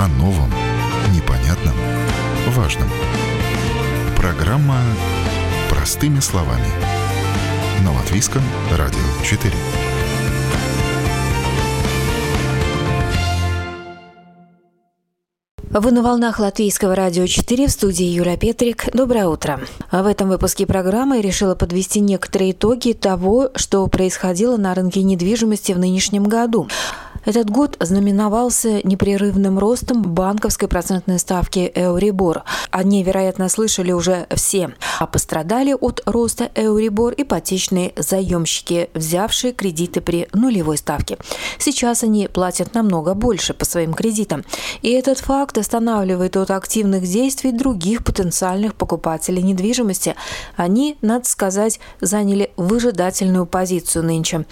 о новом, непонятном, важном. Программа «Простыми словами» на Латвийском радио 4. Вы на волнах Латвийского радио 4 в студии Юля Петрик. Доброе утро. В этом выпуске программы я решила подвести некоторые итоги того, что происходило на рынке недвижимости в нынешнем году. Этот год знаменовался непрерывным ростом банковской процентной ставки Эурибор. О ней, вероятно, слышали уже все. А пострадали от роста Эурибор ипотечные заемщики, взявшие кредиты при нулевой ставке. Сейчас они платят намного больше по своим кредитам. И этот факт останавливает от активных действий других потенциальных покупателей недвижимости. Они, надо сказать, заняли выжидательную позицию нынче.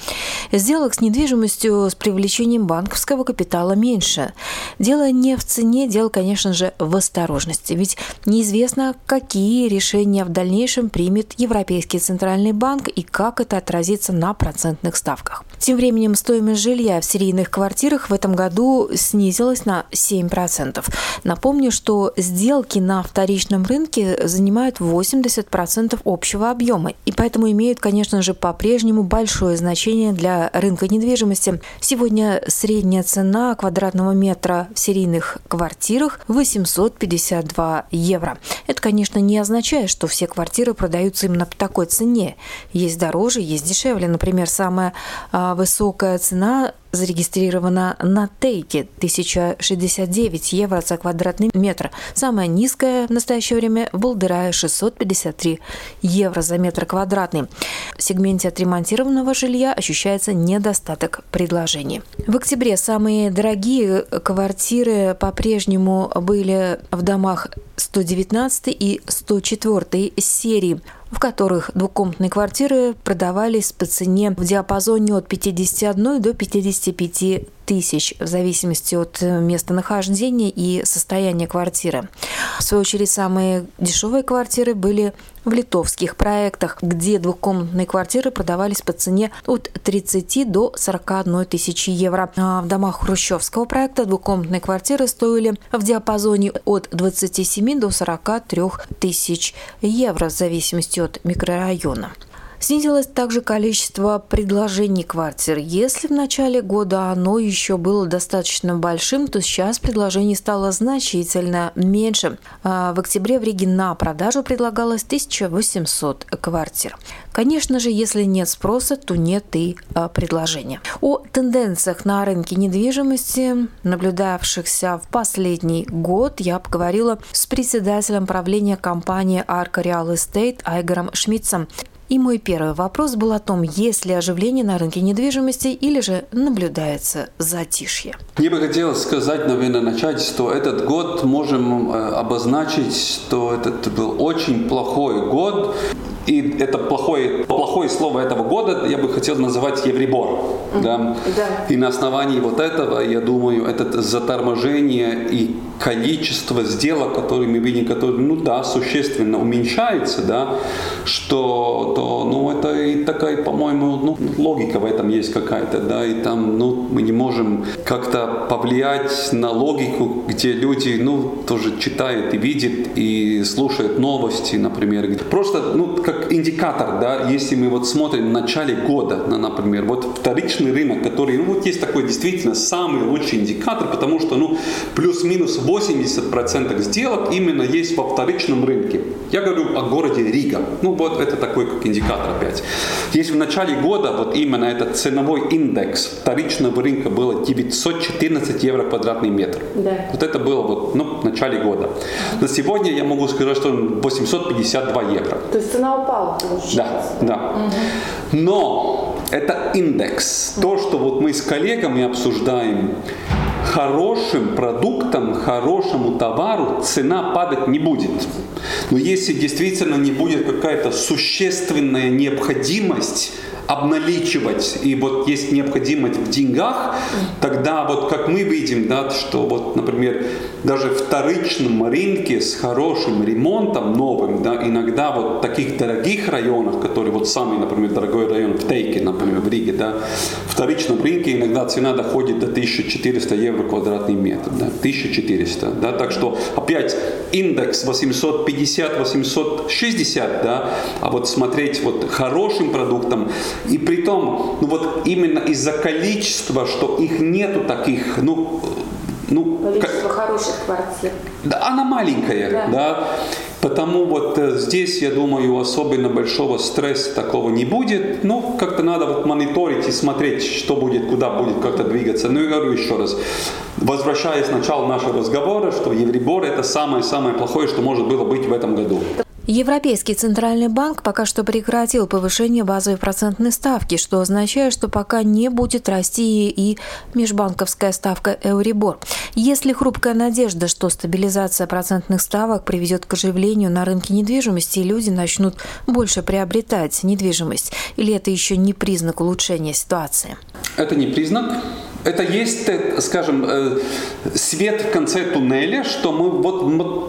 Сделок с недвижимостью с привлечением созданием банковского капитала меньше. Дело не в цене, дело, конечно же, в осторожности. Ведь неизвестно, какие решения в дальнейшем примет Европейский Центральный банк и как это отразится на процентных ставках. Тем временем стоимость жилья в серийных квартирах в этом году снизилась на 7%. Напомню, что сделки на вторичном рынке занимают 80% общего объема и поэтому имеют, конечно же, по-прежнему большое значение для рынка недвижимости. Сегодня средняя цена квадратного метра в серийных квартирах 852 евро. Это, конечно, не означает, что все квартиры продаются именно по такой цене. Есть дороже, есть дешевле. Например, самая а, высокая цена зарегистрирована на Тейке 1069 евро за квадратный метр. Самая низкая в настоящее время в Балдырае 653 евро за метр квадратный. В сегменте отремонтированного жилья ощущается недостаток предложений. В октябре самые дорогие квартиры по-прежнему были в домах 119 и 104 серии в которых двухкомнатные квартиры продавались по цене в диапазоне от 51 до 55 тысяч в зависимости от э, местонахождения и состояния квартиры. В свою очередь, самые дешевые квартиры были в литовских проектах, где двухкомнатные квартиры продавались по цене от 30 до 41 тысячи евро. А в домах хрущевского проекта двухкомнатные квартиры стоили в диапазоне от 27 до 43 тысяч евро в зависимости от микрорайона. Снизилось также количество предложений квартир. Если в начале года оно еще было достаточно большим, то сейчас предложений стало значительно меньше. А в октябре в Риге на продажу предлагалось 1800 квартир. Конечно же, если нет спроса, то нет и а, предложения. О тенденциях на рынке недвижимости, наблюдавшихся в последний год, я поговорила с председателем правления компании Arca Real Estate Айгором Шмидцем. И мой первый вопрос был о том, есть ли оживление на рынке недвижимости или же наблюдается затишье. Мне бы хотелось сказать, наверное, начать, что этот год можем э, обозначить, что этот был очень плохой год. И это плохое, плохое слово этого года я бы хотел называть Евребор. Mm-hmm. Да? Да. И на основании вот этого, я думаю, это заторможение и количество сделок, которые мы видим, которые, ну да, существенно уменьшается, да, что, то, ну, это и такая, по-моему, ну, логика в этом есть какая-то, да, и там, ну, мы не можем как-то повлиять на логику, где люди, ну, тоже читают и видят, и слушают новости, например. Просто, ну, как индикатор, да, если мы вот смотрим в начале года, например, вот вторичный рынок, который, ну, вот есть такой действительно самый лучший индикатор, потому что, ну, плюс-минус 80% сделок именно есть во вторичном рынке. Я говорю о городе Рига. Ну вот это такой как индикатор опять. Если в начале года вот именно этот ценовой индекс вторичного рынка было 914 евро квадратный метр. Да. Вот это было вот ну, в начале года. На сегодня я могу сказать, что 852 евро. То есть цена упала, Да, да. Угу. Но это индекс. То, что вот мы с коллегами обсуждаем, хорошим продуктам, хорошему товару цена падать не будет. Но если действительно не будет какая-то существенная необходимость обналичивать, и вот есть необходимость в деньгах, тогда вот как мы видим, да, что вот, например, даже вторичном рынке с хорошим ремонтом новым, да, иногда вот в таких дорогих районах, которые вот самый, например, дорогой район в Тейке, например, в Риге, да, в вторичном рынке иногда цена доходит до 1400 евро квадратный метр, да, 1400, да, так что опять индекс 850-860, да, а вот смотреть вот хорошим продуктом, и при том, ну вот именно из-за количества, что их нету таких, ну, ну, Количество хороших квартир. Да, она маленькая, да. да. Потому вот э, здесь, я думаю, особенно большого стресса такого не будет. Ну, как-то надо вот мониторить и смотреть, что будет, куда будет как-то двигаться. Ну, и говорю еще раз, возвращаясь к началу нашего разговора, что Евребор это самое-самое плохое, что может было быть в этом году. Европейский центральный банк пока что прекратил повышение базовой процентной ставки, что означает, что пока не будет расти и межбанковская ставка Euribor. Есть ли хрупкая надежда, что стабилизация процентных ставок приведет к оживлению на рынке недвижимости и люди начнут больше приобретать недвижимость? Или это еще не признак улучшения ситуации? Это не признак. Это есть, э, скажем, э, свет в конце туннеля, что мы вот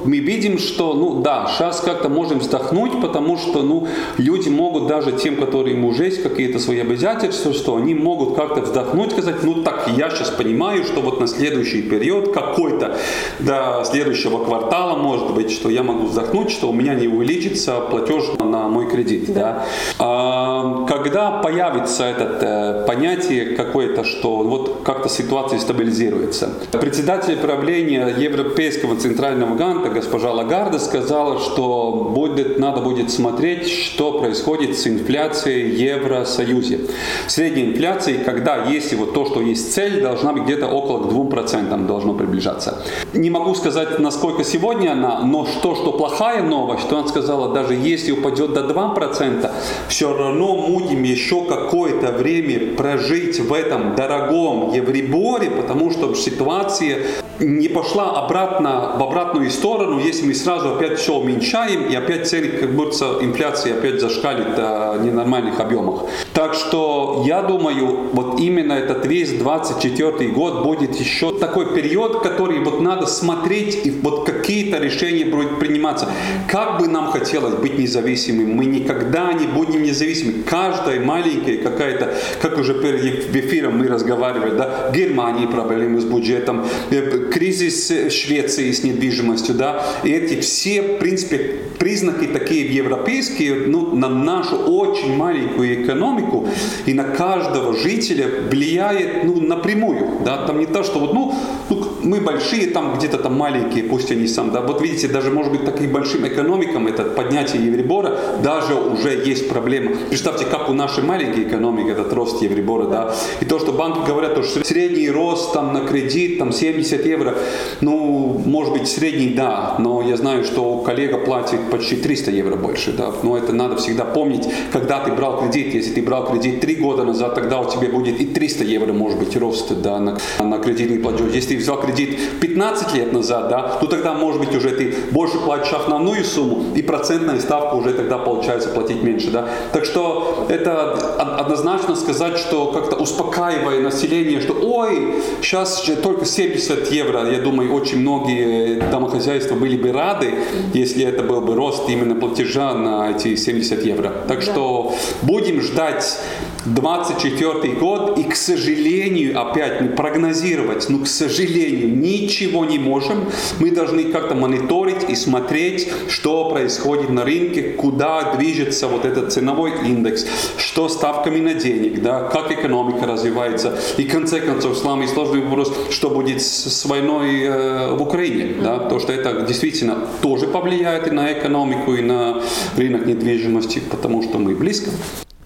мы видим, что, ну да, сейчас как-то можем вздохнуть, потому что, ну, люди могут даже тем, которым уже есть какие-то свои обязательства, что они могут как-то вздохнуть, сказать, ну так, я сейчас понимаю, что вот на следующий период какой-то до следующего квартала, может быть, что я могу вздохнуть, что у меня не увеличится платеж на мой кредит, да. да? А, когда появится это э, понятие какое-то, что вот как-то ситуация стабилизируется. Председатель правления Европейского центрального банка госпожа Лагарда сказала, что будет, надо будет смотреть, что происходит с инфляцией в Евросоюзе. Средняя инфляция, когда если вот то, что есть цель, должна быть где-то около 2% должно приближаться. Не могу сказать, насколько сегодня она, но что, что плохая новость, что она сказала, даже если упадет до 2%, все равно будем еще какое-то время прожить в этом дорогом Евреборе, потому что ситуация не пошла обратно в обратную сторону, если мы сразу опять все уменьшаем, и опять цены, как будто инфляция опять зашкалит до ненормальных объемах. Так что я думаю, вот именно этот весь 24 год будет еще такой период, который вот надо смотреть, и вот какие-то решения будут приниматься. Как бы нам хотелось быть независимыми, мы никогда не будем независимы. Каждая маленькая какая-то, как уже перед эфиром мы разговаривали, да, Германии проблемы с бюджетом, э, кризис Швеции с недвижимостью, да, и эти все, в принципе, признаки такие европейские, ну, на нашу очень маленькую экономику и на каждого жителя влияет, ну, напрямую, да, там не то, что вот, ну, ну мы большие, там где-то там маленькие, пусть они сам, да, вот видите, даже, может быть, таким большим экономикам, это поднятие Евребора, даже уже есть проблема. Представьте, как у нашей маленькой экономики этот рост Евребора, да, и то, что банки говорят, что средний рост там на кредит, там 70 евро, ну, может быть, средний, да, но я знаю, что коллега платит почти 300 евро больше, да, но это надо всегда помнить, когда ты брал кредит, если ты брал кредит 3 года назад, тогда у тебя будет и 300 евро, может быть, рост, да, на, на кредитный платеж. Если ты взял кредит 15 лет назад, да, то тогда, может быть, уже ты больше платишь основную сумму, и процентная ставка уже тогда получается платить меньше, да. Так что это однозначно сказать, что как-то успокаивая население, что ой, сейчас только 70 евро, я думаю, очень многие домохозяйства были бы рады, если это был бы рост именно платежа на эти 70 евро. Так да. что будем ждать 24 год, и, к сожалению, опять не прогнозировать, но, к сожалению, ничего не можем. Мы должны как-то мониторить и смотреть, что происходит на рынке, куда движется вот этот ценовой индекс, что ставками на денег, да, как экономика развивается. И, в конце концов, самый сложный вопрос, что будет с войной э, в Украине, да, то, что это действительно тоже повлияет и на экономику, и на рынок недвижимости, потому что мы близко.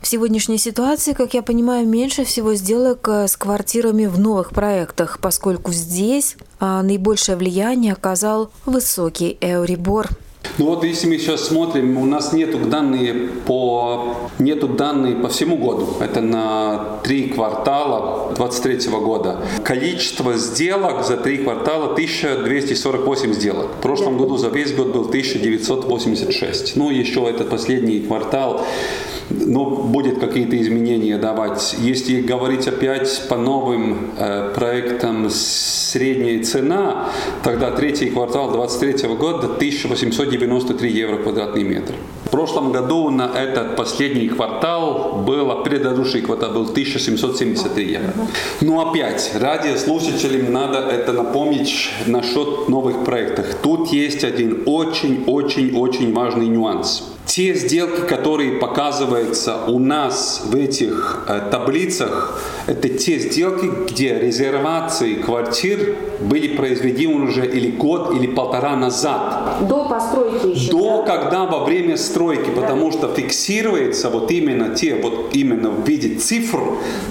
В сегодняшней ситуации, как я понимаю, меньше всего сделок э, с квартирами в новых проектах, поскольку здесь а, наибольшее влияние оказал высокий эурибор. Ну вот если мы сейчас смотрим, у нас нету данные по, нету данные по всему году. Это на три квартала 23 года. Количество сделок за три квартала 1248 сделок. В прошлом году за весь год был 1986. Ну еще этот последний квартал ну, будет какие-то изменения давать. Если говорить опять по новым э, проектам средняя цена, тогда третий квартал 2023 года 1893 евро квадратный метр. Прошлом году на этот последний квартал было, предыдущий квартал был 1773 евро. Но опять, ради слушателям надо это напомнить насчет новых проектов. Тут есть один очень-очень-очень важный нюанс те сделки, которые показываются у нас в этих э, таблицах, это те сделки, где резервации квартир были произведены уже или год, или полтора назад. До постройки еще. До, да? когда во время стройки, настройки, потому что фиксируется вот именно те, вот именно в виде цифр,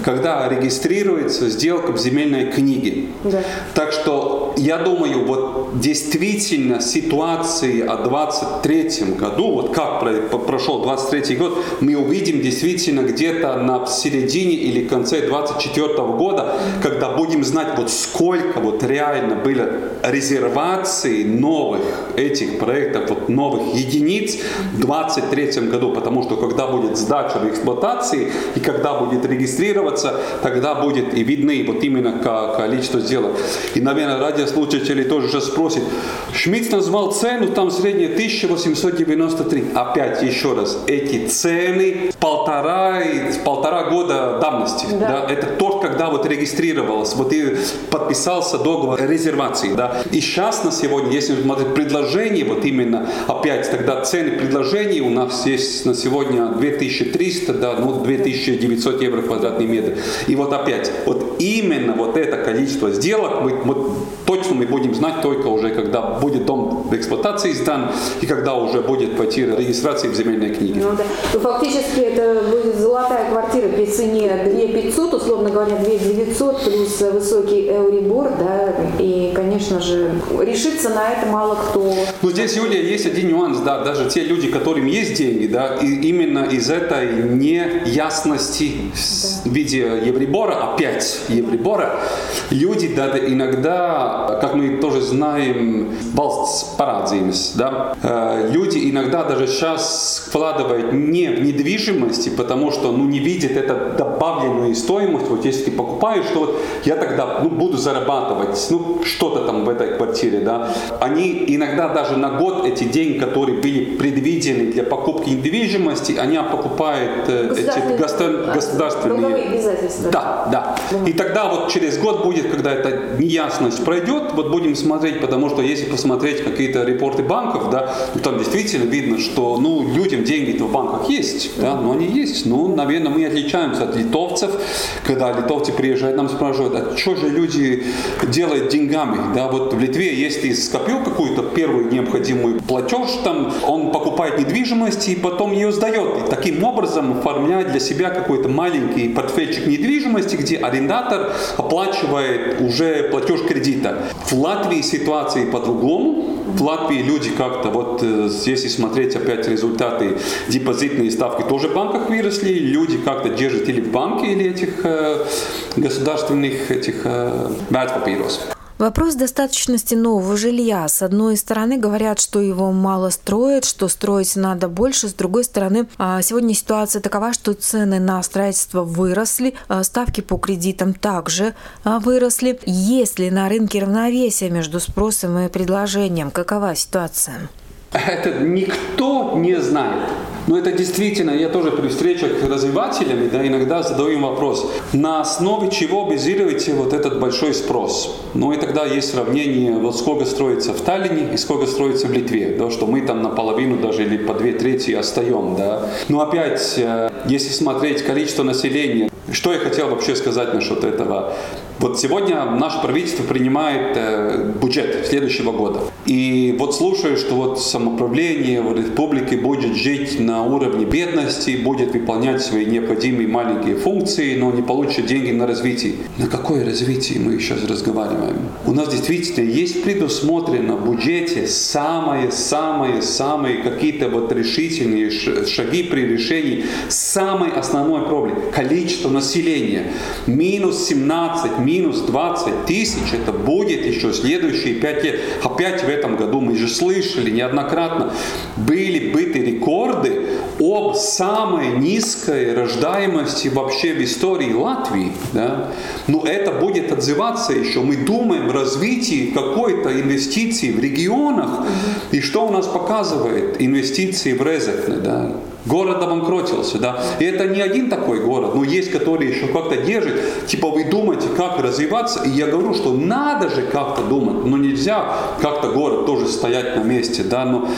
когда регистрируется сделка в земельной книге. Да. Так что я думаю, вот действительно ситуации о 23 году, вот как прошел 23 год, мы увидим действительно где-то на середине или конце 24 года, когда будем знать вот сколько вот реально были резервации новых этих проектов, вот новых единиц, 20 2023 году, потому что когда будет сдача в эксплуатации и когда будет регистрироваться, тогда будет и видны вот именно количество сделок. И, наверное, радиослушатели тоже уже спросит Шмидт назвал цену, там средняя 1893. Опять еще раз, эти цены полтора, полтора года давности. Да. Да, это тот, когда вот регистрировалось, вот и подписался договор резервации. Да. И сейчас на сегодня, если смотреть предложение, вот именно опять тогда цены предложения, предложений у нас есть на сегодня 2300, да, ну 2900 евро квадратный метр. И вот опять, вот именно вот это количество сделок мы, мы точно мы будем знать только уже, когда будет дом в эксплуатации сдан и когда уже будет пойти регистрация в земельной книге. Ну, да. ну, фактически это будет золотая квартира при цене 2 500, условно говоря, 2 900 плюс высокий эурибор, да, и, конечно же, решиться на это мало кто. Ну, здесь, Юлия, есть один нюанс, да, даже те люди, которым есть деньги, да, и именно из этой неясности да. в виде еврибора, опять еврибора, люди да, иногда, как мы тоже знаем, valsts parādzīmes, да, э, люди иногда даже сейчас вкладывают не в недвижимости, потому что ну, не видят это добавленную стоимость. Вот если ты покупаешь, что вот я тогда ну, буду зарабатывать ну, что-то там в этой квартире. Да. Они иногда даже на год эти деньги, которые были предвидены для покупки недвижимости, они покупают э, эти государ... государственные... обязательства. Да, да. И тогда вот через год будет, когда эта неясность пройдет, вот будем смотреть, потому что если посмотреть какие-то репорты банков, да, ну, там действительно видно, что ну, людям деньги-то в банках есть, да, но они есть. Ну, наверное, мы отличаемся от литовцев, когда литовцы приезжают, нам спрашивают, а что же люди делают деньгами? Да, вот в Литве, если скопил какую-то первую необходимую платеж, там он покупает недвижимость и потом ее сдает. И таким образом оформляет для себя какой-то маленький портфельчик недвижимости, где арендатор оплачивает уже платеж кредита. В Латвии ситуация по-другому. В Латвии люди как-то, вот э, если смотреть опять результаты, депозитные ставки тоже в банках выросли, люди как-то держат или в банке, или этих э, государственных этих э, Вопрос достаточности нового жилья. С одной стороны, говорят, что его мало строят, что строить надо больше. С другой стороны, а, сегодня ситуация такова, что цены на строительство выросли, а, ставки по кредитам также а, выросли. Есть ли на рынке равновесие между спросом и предложением? Какова ситуация? Это никто не знает. Но это действительно, я тоже при встречах с развивателями да, иногда задаю им вопрос, на основе чего базируете вот этот большой спрос? Ну и тогда есть сравнение, вот сколько строится в Таллине и сколько строится в Литве, да, что мы там наполовину даже или по две трети остаем. Да. Но опять, э, если смотреть количество населения, что я хотел вообще сказать насчет этого? Вот сегодня наше правительство принимает э, бюджет следующего года. И вот слушаю, что вот самоуправление в республике будет жить на уровне бедности, будет выполнять свои необходимые маленькие функции, но не получит деньги на развитие. На какое развитие мы сейчас разговариваем? У нас действительно есть предусмотрено в бюджете самые-самые-самые какие-то вот решительные шаги при решении самой основной проблемы. Количество населения. Минус 17, минус 20 тысяч, это будет еще следующие 5 лет. Опять в этом году мы же слышали неоднократно, были быты рекорды об самой низкой рождаемости вообще в истории Латвии. Да? Но это будет отзываться еще. Мы думаем о развитии какой-то инвестиции в регионах. И что у нас показывает инвестиции в Резекне? Да? Город обанкротился, да. И это не один такой город, но есть, который еще как-то держит. Типа вы думаете, как развиваться, и я говорю, что надо же как-то думать, но нельзя как-то город тоже стоять на месте, да. Но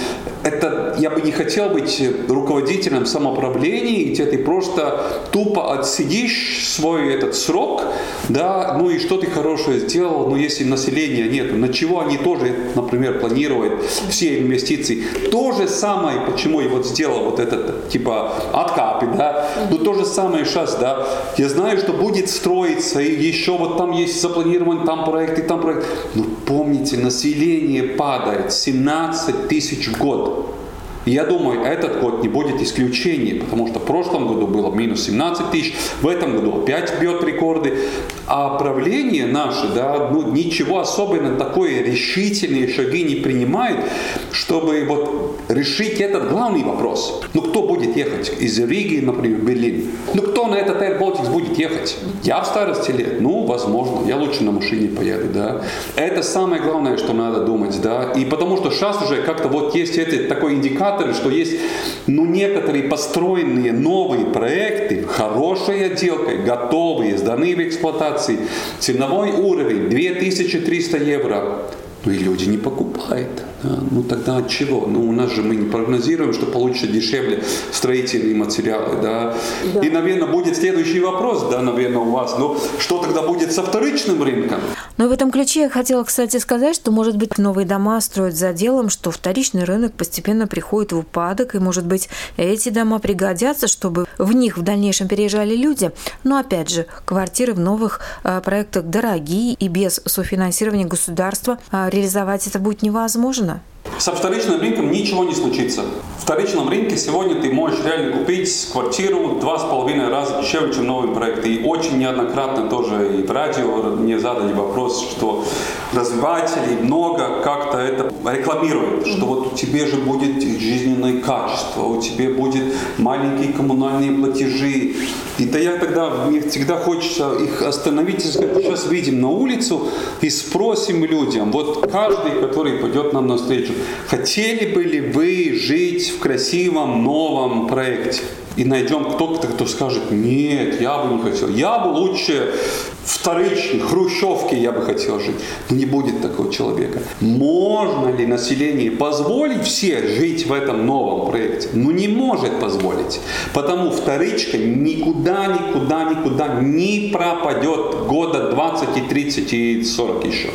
это, я бы не хотел быть руководителем самоуправления, где ты просто тупо отсидишь свой этот срок, да, ну и что ты хорошее сделал, но если населения нет, на чего они тоже, например, планируют все инвестиции. То же самое, почему я вот сделал вот этот типа откапы, да. Ну то же самое сейчас, да. Я знаю, что будет строиться, и еще вот там есть запланирован там проект, и там проект. Но помните, население падает 17 тысяч в год. И я думаю, этот год не будет исключением, потому что в прошлом году было минус 17 тысяч, в этом году опять бьет рекорды. А правление наше, да, ну, ничего особенно такое решительные шаги не принимает, чтобы вот решить этот главный вопрос. Ну, кто будет ехать из Риги, например, в Берлин? Ну, кто на этот Air Baltics будет ехать? Я в старости лет? Ну, возможно. Я лучше на машине поеду, да. Это самое главное, что надо думать, да. И потому что сейчас уже как-то вот есть этот такой индикатор, что есть, ну, некоторые построенные новые проекты, хорошей отделкой, готовые, сданы в эксплуатации, ценовой уровень 2300 евро. Ну и люди не покупают. Да? Ну тогда от чего? Ну у нас же мы не прогнозируем, что получится дешевле строительные материалы. Да? Да. И, наверное, будет следующий вопрос, да, наверное, у вас. Ну что тогда будет со вторичным рынком? Но в этом ключе я хотела, кстати, сказать, что, может быть, новые дома строят за делом, что вторичный рынок постепенно приходит в упадок, и, может быть, эти дома пригодятся, чтобы в них в дальнейшем переезжали люди. Но, опять же, квартиры в новых э, проектах дорогие, и без софинансирования государства э, реализовать это будет невозможно. Со вторичным рынком ничего не случится. Вторичном рынке сегодня ты можешь реально купить квартиру два с половиной раза дешевле, чем новый проект. И очень неоднократно тоже и в радио мне задали вопрос, что развиватели много как-то это рекламируют, что вот у тебя же будет жизненное качество, у тебя будет маленькие коммунальные платежи. И то я тогда, мне всегда хочется их остановить и сказать, сейчас выйдем на улицу и спросим людям, вот каждый, который пойдет нам навстречу, хотели бы ли вы жить в красивом новом проекте? И найдем кто-то, кто скажет, нет, я бы не хотел. Я бы лучше вторичной хрущевке я бы хотел жить. Не будет такого человека. Можно ли население позволить все жить в этом новом проекте? Ну не может позволить. Потому вторичка никуда, никуда, никуда не пропадет года 20 и 30 и 40 еще.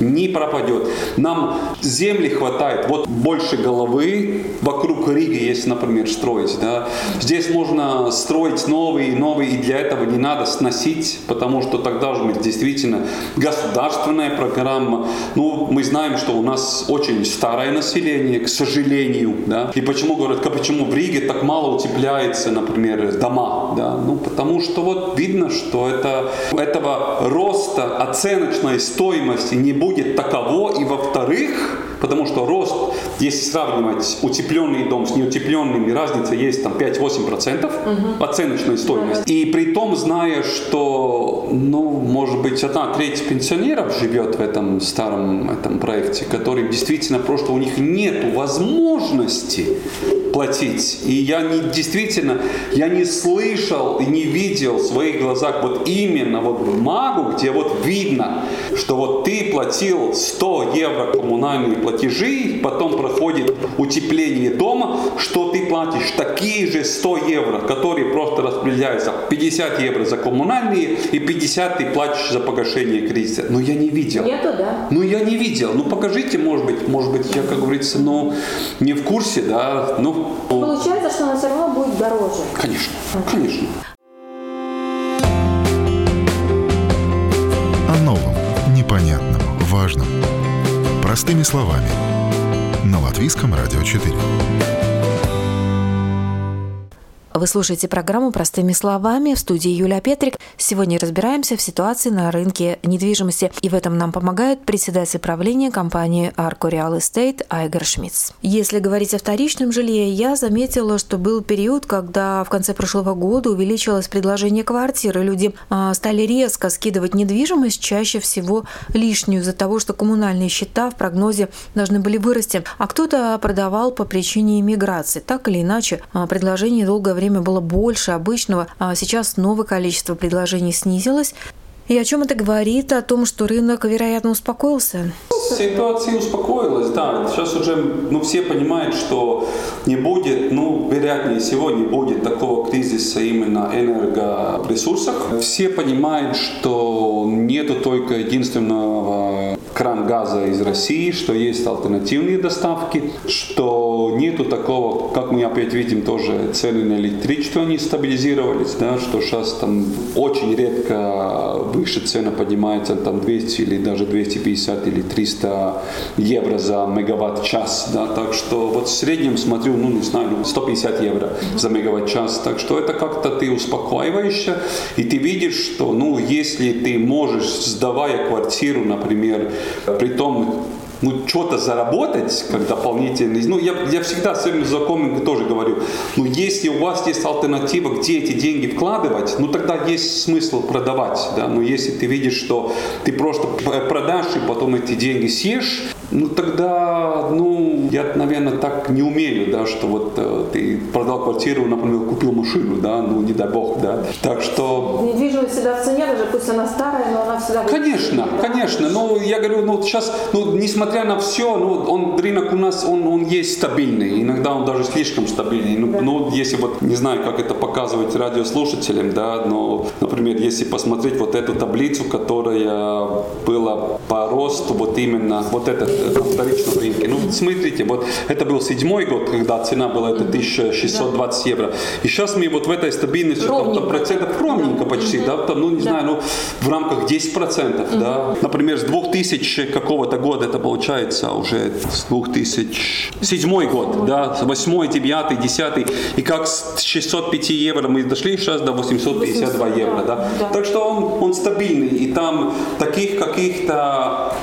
Не пропадет. Нам земли хватает. Вот больше головы вокруг Риги, если, например, строить. Да? Здесь можно строить новые и новые, и для этого не надо сносить, потому что должна быть действительно государственная программа. Ну, мы знаем, что у нас очень старое население, к сожалению, да. И почему говорят, почему в Риге так мало утепляется, например, дома, да? Ну, потому что вот видно, что это, этого роста оценочной стоимости не будет таково, и во-вторых, потому что рост, если сравнивать утепленный дом с неутепленными, разница есть там 5-8% угу. оценочной стоимости. И при том, зная, что, ну, может быть, одна треть пенсионеров живет в этом старом этом проекте, который действительно просто у них нет возможности платить. И я не, действительно, я не слышал и не видел в своих глазах вот именно вот бумагу, где вот видно, что вот ты платил 100 евро коммунальные платежи, потом проходит утепление дома, что ты платишь такие же 100 евро, которые просто распределяются 50 евро за коммунальные и 50 ты платишь за погашение кредита. Но я не видел. Нету, да? Ну я не видел. Ну покажите, может быть, может быть, я, как говорится, ну не в курсе, да, ну Получается, что она все равно будет дороже. Конечно, конечно. О новом, непонятном, важном. Простыми словами. На Латвийском радио 4. Вы слушаете программу «Простыми словами» в студии Юлия Петрик. Сегодня разбираемся в ситуации на рынке недвижимости. И в этом нам помогает председатель правления компании Arco Real Estate Айгер Шмидц. Если говорить о вторичном жилье, я заметила, что был период, когда в конце прошлого года увеличилось предложение квартиры. Люди а, стали резко скидывать недвижимость, чаще всего лишнюю из-за того, что коммунальные счета в прогнозе должны были вырасти. А кто-то продавал по причине иммиграции. Так или иначе, а, предложение долгое время время было больше обычного, а сейчас новое количество предложений снизилось. И о чем это говорит? О том, что рынок, вероятно, успокоился? Ситуация успокоилась, да. Сейчас уже ну, все понимают, что не будет, ну, вероятнее всего, не будет такого кризиса именно энергоресурсах. Все понимают, что нету только единственного кран газа из России, что есть альтернативные доставки, что нету такого, как мы опять видим, тоже цены на электричество они стабилизировались, да, что сейчас там очень редко выше цена поднимается там 200 или даже 250 или 300 евро за мегаватт-час, да, так что вот в среднем смотрю, ну не знаю, 150 ну, евро за мегаватт-час, так что это как-то ты успокаиваешься, и ты видишь, что, ну, если ты можешь, сдавая квартиру, например, при том ну, что-то заработать, как дополнительный, ну, я, я всегда своим знакомым тоже говорю, ну, если у вас есть альтернатива, где эти деньги вкладывать, ну, тогда есть смысл продавать, да, но если ты видишь, что ты просто продашь и потом эти деньги съешь, ну, тогда, ну, я, наверное, так не умею, да, что вот э, ты продал квартиру, например, купил машину, да, ну, не дай бог, да, так что... Недвижимость всегда в цене, даже пусть она старая, но она всегда... Конечно, да? конечно, ну, я говорю, ну, сейчас, ну, несмотря на все, ну, он, рынок у нас, он, он есть стабильный, иногда он даже слишком стабильный, ну, да. ну, если вот, не знаю, как это показывать радиослушателям, да, но, например, если посмотреть вот эту таблицу, которая была по росту, вот именно, вот этот на вторичном рынке. Ну, смотрите, вот это был седьмой год, когда цена была это 1620 евро. И сейчас мы вот в этой стабильности, там, там процентов ровненько почти, да, там, ну, не знаю, ну, в рамках 10 процентов, да. Например, с 2000 какого-то года это получается уже с 2007 год, да, 8, 9, 10, и как с 605 евро мы дошли сейчас до 852 евро, да. Так что он, он стабильный, и там таких каких-то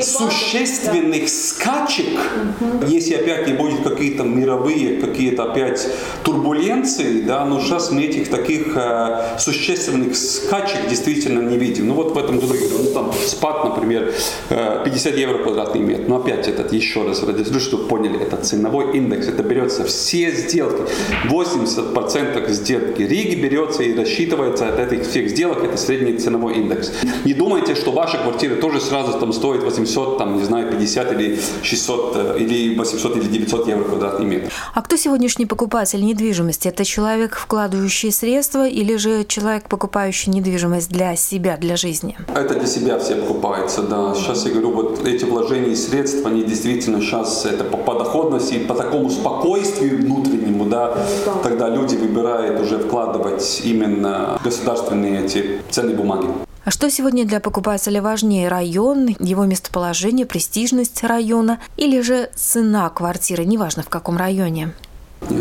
существенных скачек, угу. если опять не будет какие-то мировые, какие-то опять турбуленции, да, но сейчас мы этих таких э, существенных скачек действительно не видим. Ну вот в этом году, ну там спад, например, э, 50 евро квадратный метр, но опять этот еще раз, ради чтобы поняли, это ценовой индекс, это берется все сделки, 80% сделки Риги берется и рассчитывается от этих всех сделок, это средний ценовой индекс. Не думайте, что ваша квартира тоже сразу там стоит 800, там, не знаю, 50 или 600, э, или 800 или 900 евро квадратный метр. А кто сегодняшний покупатель недвижимости? Это человек, вкладывающий средства или же человек, покупающий недвижимость для себя, для жизни? Это для себя все покупается, да. Сейчас я говорю, вот эти вложения и средства, они действительно сейчас это по, по доходности, по такому спокойствию внутреннему, да, тогда люди выбирают уже вкладывать именно государственные эти ценные бумаги. А что сегодня для покупателя важнее? Район, его местоположение, престижность района или же цена квартиры, неважно в каком районе?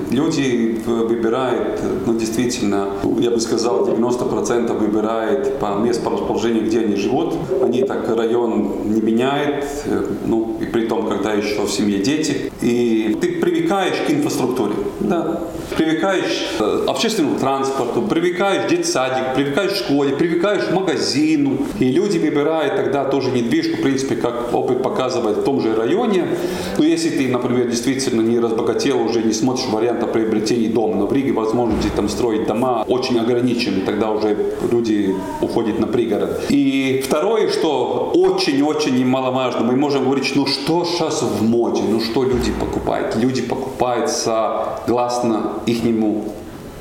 Люди выбирают, ну, действительно, я бы сказал, 90% выбирают по месту расположения, где они живут. Они так район не меняют, ну, и при том, когда еще в семье дети. И ты привыкаешь к инфраструктуре, да. Привыкаешь к общественному транспорту, привыкаешь к детсадик, привыкаешь к школе, привыкаешь к магазину. И люди выбирают тогда тоже недвижку, в принципе, как опыт показывает в том же районе. Но если ты, например, действительно не разбогател, уже не смотришь варианта приобретения дома. Но в Риге возможности там строить дома очень ограничены. Тогда уже люди уходят на пригород. И второе, что очень-очень немаловажно, мы можем говорить, ну что сейчас в моде, ну что люди покупают? Люди покупают согласно ихнему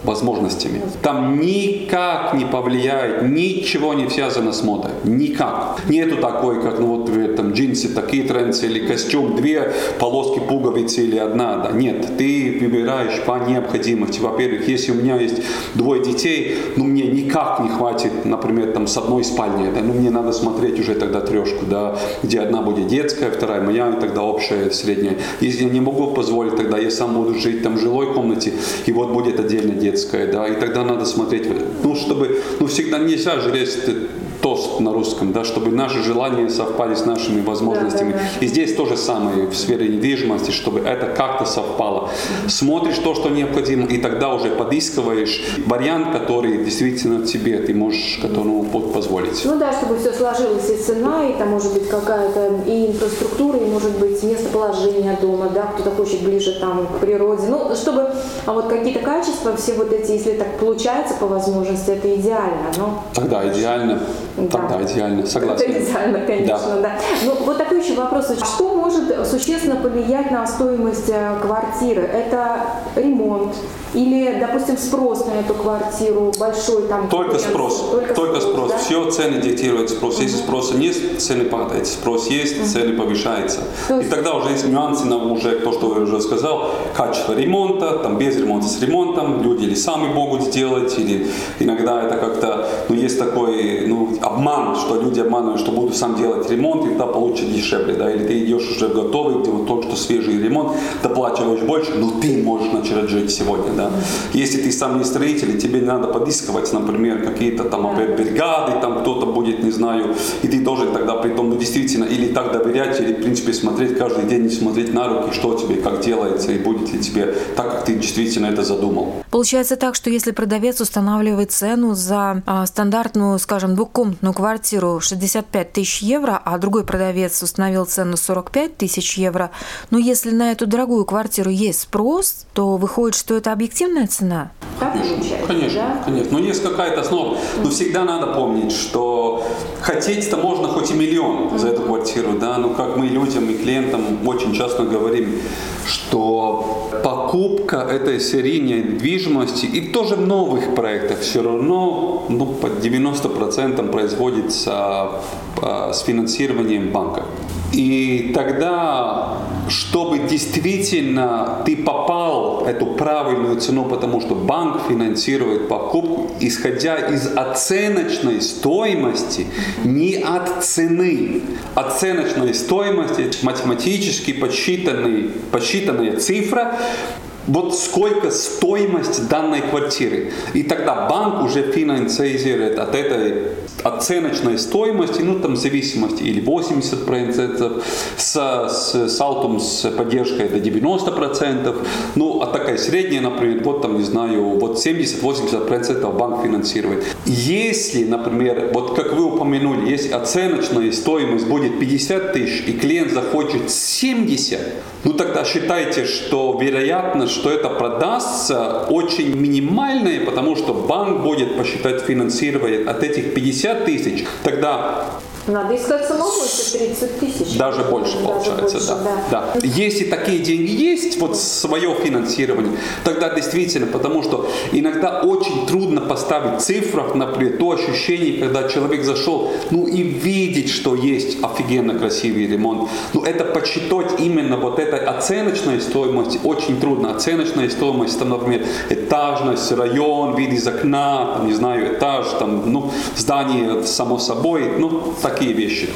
возможностями. Там никак не повлияет, ничего не связано с модой. Никак. Нету такой, как ну вот в этом джинсе такие тренды или костюм, две полоски пуговицы или одна. Да. Нет, ты выбираешь по необходимости. Во-первых, если у меня есть двое детей, ну мне никак не хватит, например, там с одной спальни, да, ну мне надо смотреть уже тогда трешку, да, где одна будет детская, вторая моя, и тогда общая, средняя. Если я не могу позволить, тогда я сам буду жить там в жилой комнате, и вот будет отдельно детская детская, да, и тогда надо смотреть, ну, чтобы, ну, всегда нельзя жалеть тост на русском, да, чтобы наши желания совпали с нашими возможностями. Да, да, да. И здесь то же самое в сфере недвижимости, чтобы это как-то совпало. Смотришь то, что необходимо, и тогда уже подыскиваешь вариант, который действительно тебе, ты можешь которому позволить. Ну да, чтобы все сложилось, и цена, и там может быть какая-то и инфраструктура, и может быть местоположение дома, да, кто-то хочет ближе там к природе. Ну, чтобы а вот какие-то качества, все вот эти, если так получается по возможности, это идеально. Но... Тогда идеально. Тогда да. идеально, согласен. Это идеально, конечно, да. да. Ну, вот такой еще вопрос. Что может существенно повлиять на стоимость э, квартиры? Это ремонт или, допустим, спрос на эту квартиру большой там? Только спрос. Только, Только спрос. спрос. Да? Все цены диктируют спрос. Угу. Если спроса нет, цены падают. Спрос есть, угу. цены повышаются. есть... И тогда уже есть нюансы на уже то, что я уже сказал, качество ремонта, там без ремонта с ремонтом, люди или сами могут сделать, или иногда это как-то, ну, есть такой, ну, обман, что люди обманывают, что буду сам делать ремонт, и тогда получат дешевле, да, или ты идешь уже готовый, где вот только что свежий ремонт, доплачиваешь больше, но ты можешь начать жить сегодня, да. Если ты сам не строитель, и тебе надо подыскивать, например, какие-то там опять бригады, там кто-то будет, не знаю, и ты должен тогда при том, ну, действительно, или так доверять, или, в принципе, смотреть каждый день, смотреть на руки, что тебе, как делается, и будет ли тебе так, как ты действительно это задумал. Получается так, что если продавец устанавливает цену за а, стандартную, скажем, двухкомнатную квартиру 65 тысяч евро, а другой продавец установил цену 45 тысяч евро, но если на эту дорогую квартиру есть спрос, то выходит, что это объективная цена? Конечно, конечно, да? конечно. Но есть какая-то основа. Но всегда надо помнить, что хотеть-то можно хоть и миллион за эту квартиру, да, но как мы людям и клиентам очень часто говорим, что покупка этой серийной недвижимости и тоже в новых проектах все равно ну, под 90% производится а, с финансированием банка. И тогда, чтобы действительно ты попал эту правильную цену, потому что банк финансирует покупку, исходя из оценочной стоимости, не от цены. Оценочной стоимости, математически подсчитанный, подсчитанная цифра, вот сколько стоимость данной квартиры. И тогда банк уже финансирует от этой оценочной стоимости, ну там зависимости или 80% с, с салтом с поддержкой до 90%, ну а такая средняя, например, вот там не знаю, вот 70-80% банк финансирует. Если, например, вот как вы упомянули, если оценочная стоимость будет 50 тысяч и клиент захочет 70, ну тогда считайте, что что это продастся очень минимальная, потому что банк будет посчитать финансирование от этих 50 тысяч. Тогда надо искать самому еще 30 тысяч. Даже больше Даже получается, больше, да. да. да. Если такие деньги есть, вот свое финансирование, тогда действительно, потому что иногда очень трудно поставить в цифрах, например, то ощущение, когда человек зашел, ну и видеть, что есть офигенно красивый ремонт. Ну это подсчитать именно вот этой оценочной стоимости очень трудно. Оценочная стоимость, там, например, этажность, район, вид из окна, там, не знаю, этаж, там, ну, здание само собой, ну, так такие вещи.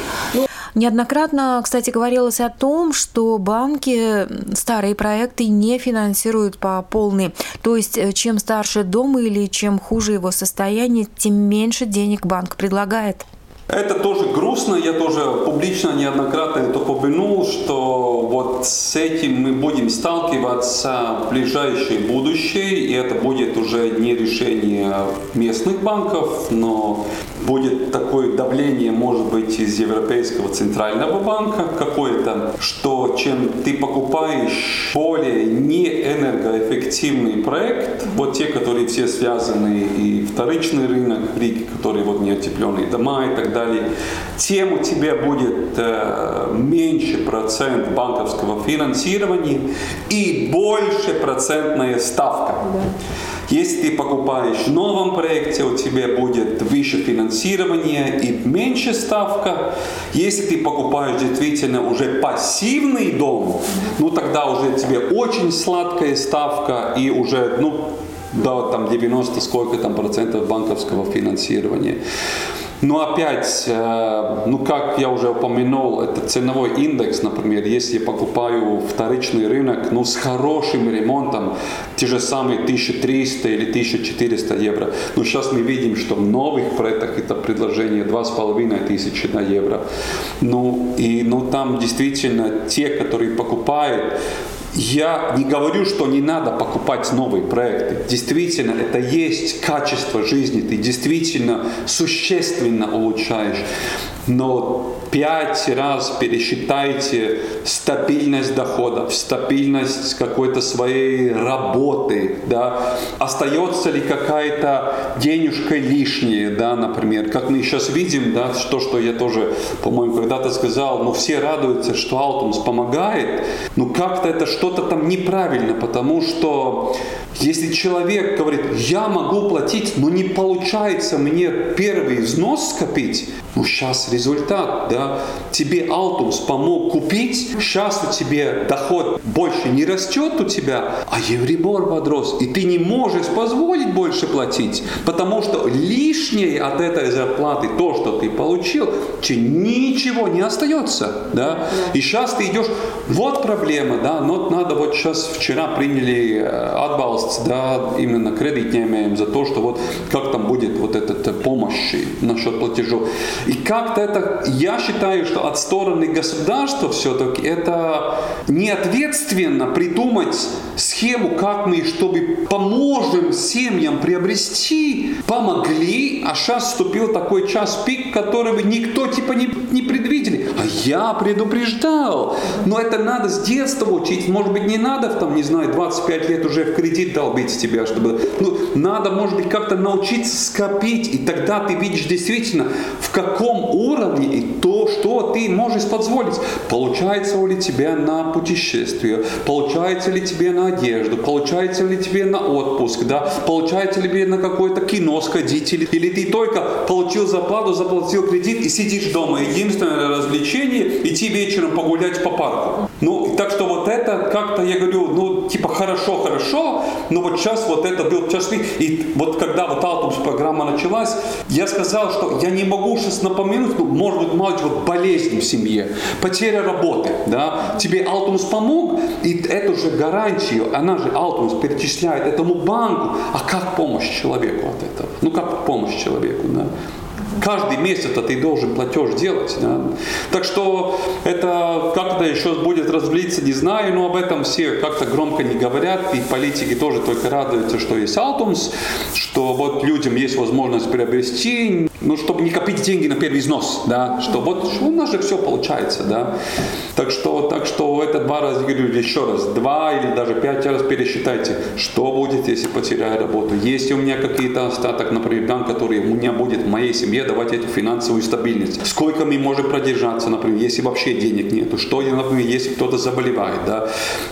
Неоднократно, кстати, говорилось о том, что банки старые проекты не финансируют по полной. То есть, э, чем старше дом или чем хуже его состояние, тем меньше денег банк предлагает. Это тоже грустно, я тоже публично неоднократно это упомянул, что вот с этим мы будем сталкиваться в ближайшее будущее, и это будет уже не решение местных банков, но будет такое давление, может быть, из Европейского центрального банка какое-то, что чем ты покупаешь более неэнергоэффективный проект, вот те, которые все связаны, и вторичный рынок, Риги, которые вот неотепленные дома и так далее, тем у тебя будет э, меньше процент банковского финансирования и больше процентная ставка. Да. Если ты покупаешь в новом проекте, у тебя будет выше финансирование и меньше ставка. Если ты покупаешь действительно уже пассивный дом, ну тогда уже тебе очень сладкая ставка и уже, ну, до там 90 сколько там процентов банковского финансирования. Но опять, э, ну как я уже упомянул, это ценовой индекс, например, если я покупаю вторичный рынок, ну с хорошим ремонтом, те же самые 1300 или 1400 евро. Но сейчас мы видим, что в новых проектах это предложение 2500 на евро. Ну и ну, там действительно те, которые покупают, я не говорю, что не надо покупать новые проекты. Действительно, это есть качество жизни. Ты действительно существенно улучшаешь но пять раз пересчитайте стабильность доходов, стабильность какой-то своей работы, да, остается ли какая-то денежка лишняя, да, например, как мы сейчас видим, да, то, что я тоже, по-моему, когда-то сказал, ну, все радуются, что Алтумс помогает, но как-то это что-то там неправильно, потому что если человек говорит, я могу платить, но не получается мне первый взнос скопить, ну сейчас результат, да, тебе Алтумс помог купить, сейчас у тебя доход больше не растет у тебя, а Евребор подрос, и ты не можешь позволить больше платить, потому что лишнее от этой зарплаты, то, что ты получил, тебе ничего не остается, да, и сейчас ты идешь, вот проблема, да, но надо вот сейчас, вчера приняли отбалст, э, да, именно кредитнемеем за то, что вот как там будет вот эта помощь насчет платежов. И как-то это, я считаю, что от стороны государства все-таки это не ответственно придумать схему, как мы, чтобы поможем семьям приобрести, помогли, а сейчас вступил такой час пик, который никто типа не, не предвидели. А я предупреждал. Но это надо с детства учить. Может быть, не надо, там, не знаю, 25 лет уже в кредит долбить тебя, чтобы... Ну, надо, может быть, как-то научиться скопить, и тогда ты видишь действительно, в каком каком уровне и то, что ты можешь позволить. Получается ли тебе на путешествие, получается ли тебе на одежду, получается ли тебе на отпуск, да? получается ли тебе на какое-то кино сходить, или, или ты только получил зарплату, заплатил кредит и сидишь дома. Единственное развлечение – идти вечером погулять по парку. Ну, так что вот это как-то, я говорю, ну, типа хорошо-хорошо, но вот сейчас вот это был час И вот когда вот Алтумс программа началась, я сказал, что я не могу сейчас напомянуть, ну, может быть, мало вот болезнь в семье, потеря работы, да, тебе Алтумс помог, и эту же гарантию, она же Алтумс перечисляет этому банку, а как помощь человеку от этого? Ну, как помощь человеку, да? Каждый месяц ты должен платеж делать. Да? Так что это как-то еще будет развлиться, не знаю, но об этом все как-то громко не говорят. И политики тоже только радуются, что есть Алтумс, что вот людям есть возможность приобрести, ну, чтобы не копить деньги на первый взнос, да, что вот у нас же все получается, да. Так что, так что это два раза, говорю еще раз, два или даже пять раз пересчитайте, что будет, если потеряю работу. Есть у меня какие-то остаток, например, банк, который у меня будет в моей семье давать эту финансовую стабильность. Сколько мы можем продержаться, например, если вообще денег нету, что, например, если кто-то заболевает, да.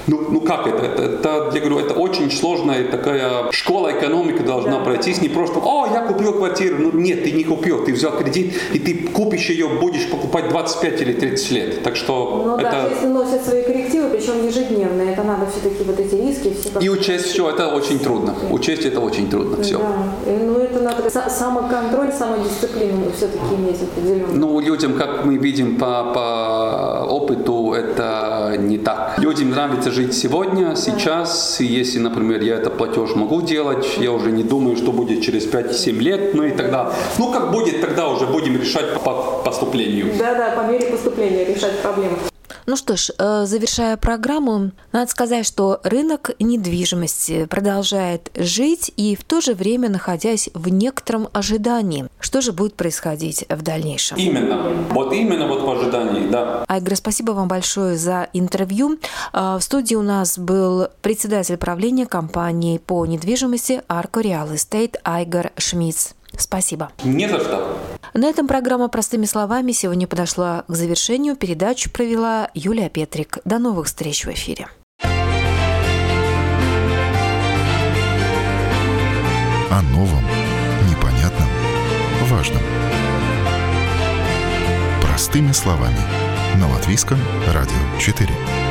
Ну, ну как это? это? Это, я говорю, это очень сложная такая школа экономики должна пройтись, не просто, о, я купил квартиру, ну нет, ты не купил, ты взял кредит, и ты купишь ее, будешь покупать 25 или 30 лет. Так что ну, это... да, если носят свои коррективы, причем ежедневные, это надо все-таки вот эти риски все. И учесть все, это очень трудно. Учесть это очень трудно все. Да, ну это надо самоконтроль, самодисциплину все-таки иметь определенно. Ну, людям, как мы видим по, по опыту, это не так. Людям нравится жить сегодня, сейчас. И если, например, я этот платеж могу делать, я уже не думаю, что будет через 5-7 лет, ну и тогда, ну как будет, тогда уже будем решать по поступлению. Да-да, по мере поступления решать проблемы. Ну что ж, э, завершая программу, надо сказать, что рынок недвижимости продолжает жить и в то же время находясь в некотором ожидании. Что же будет происходить в дальнейшем? Именно. Вот именно вот в ожидании, да. Айгра, спасибо вам большое за интервью. Э, в студии у нас был председатель правления компании по недвижимости Arco Real Estate Айгар Шмидц. Спасибо. Не за что. На этом программа «Простыми словами» сегодня подошла к завершению. Передачу провела Юлия Петрик. До новых встреч в эфире. О новом, непонятном, важном. Простыми словами. На Латвийском радио 4.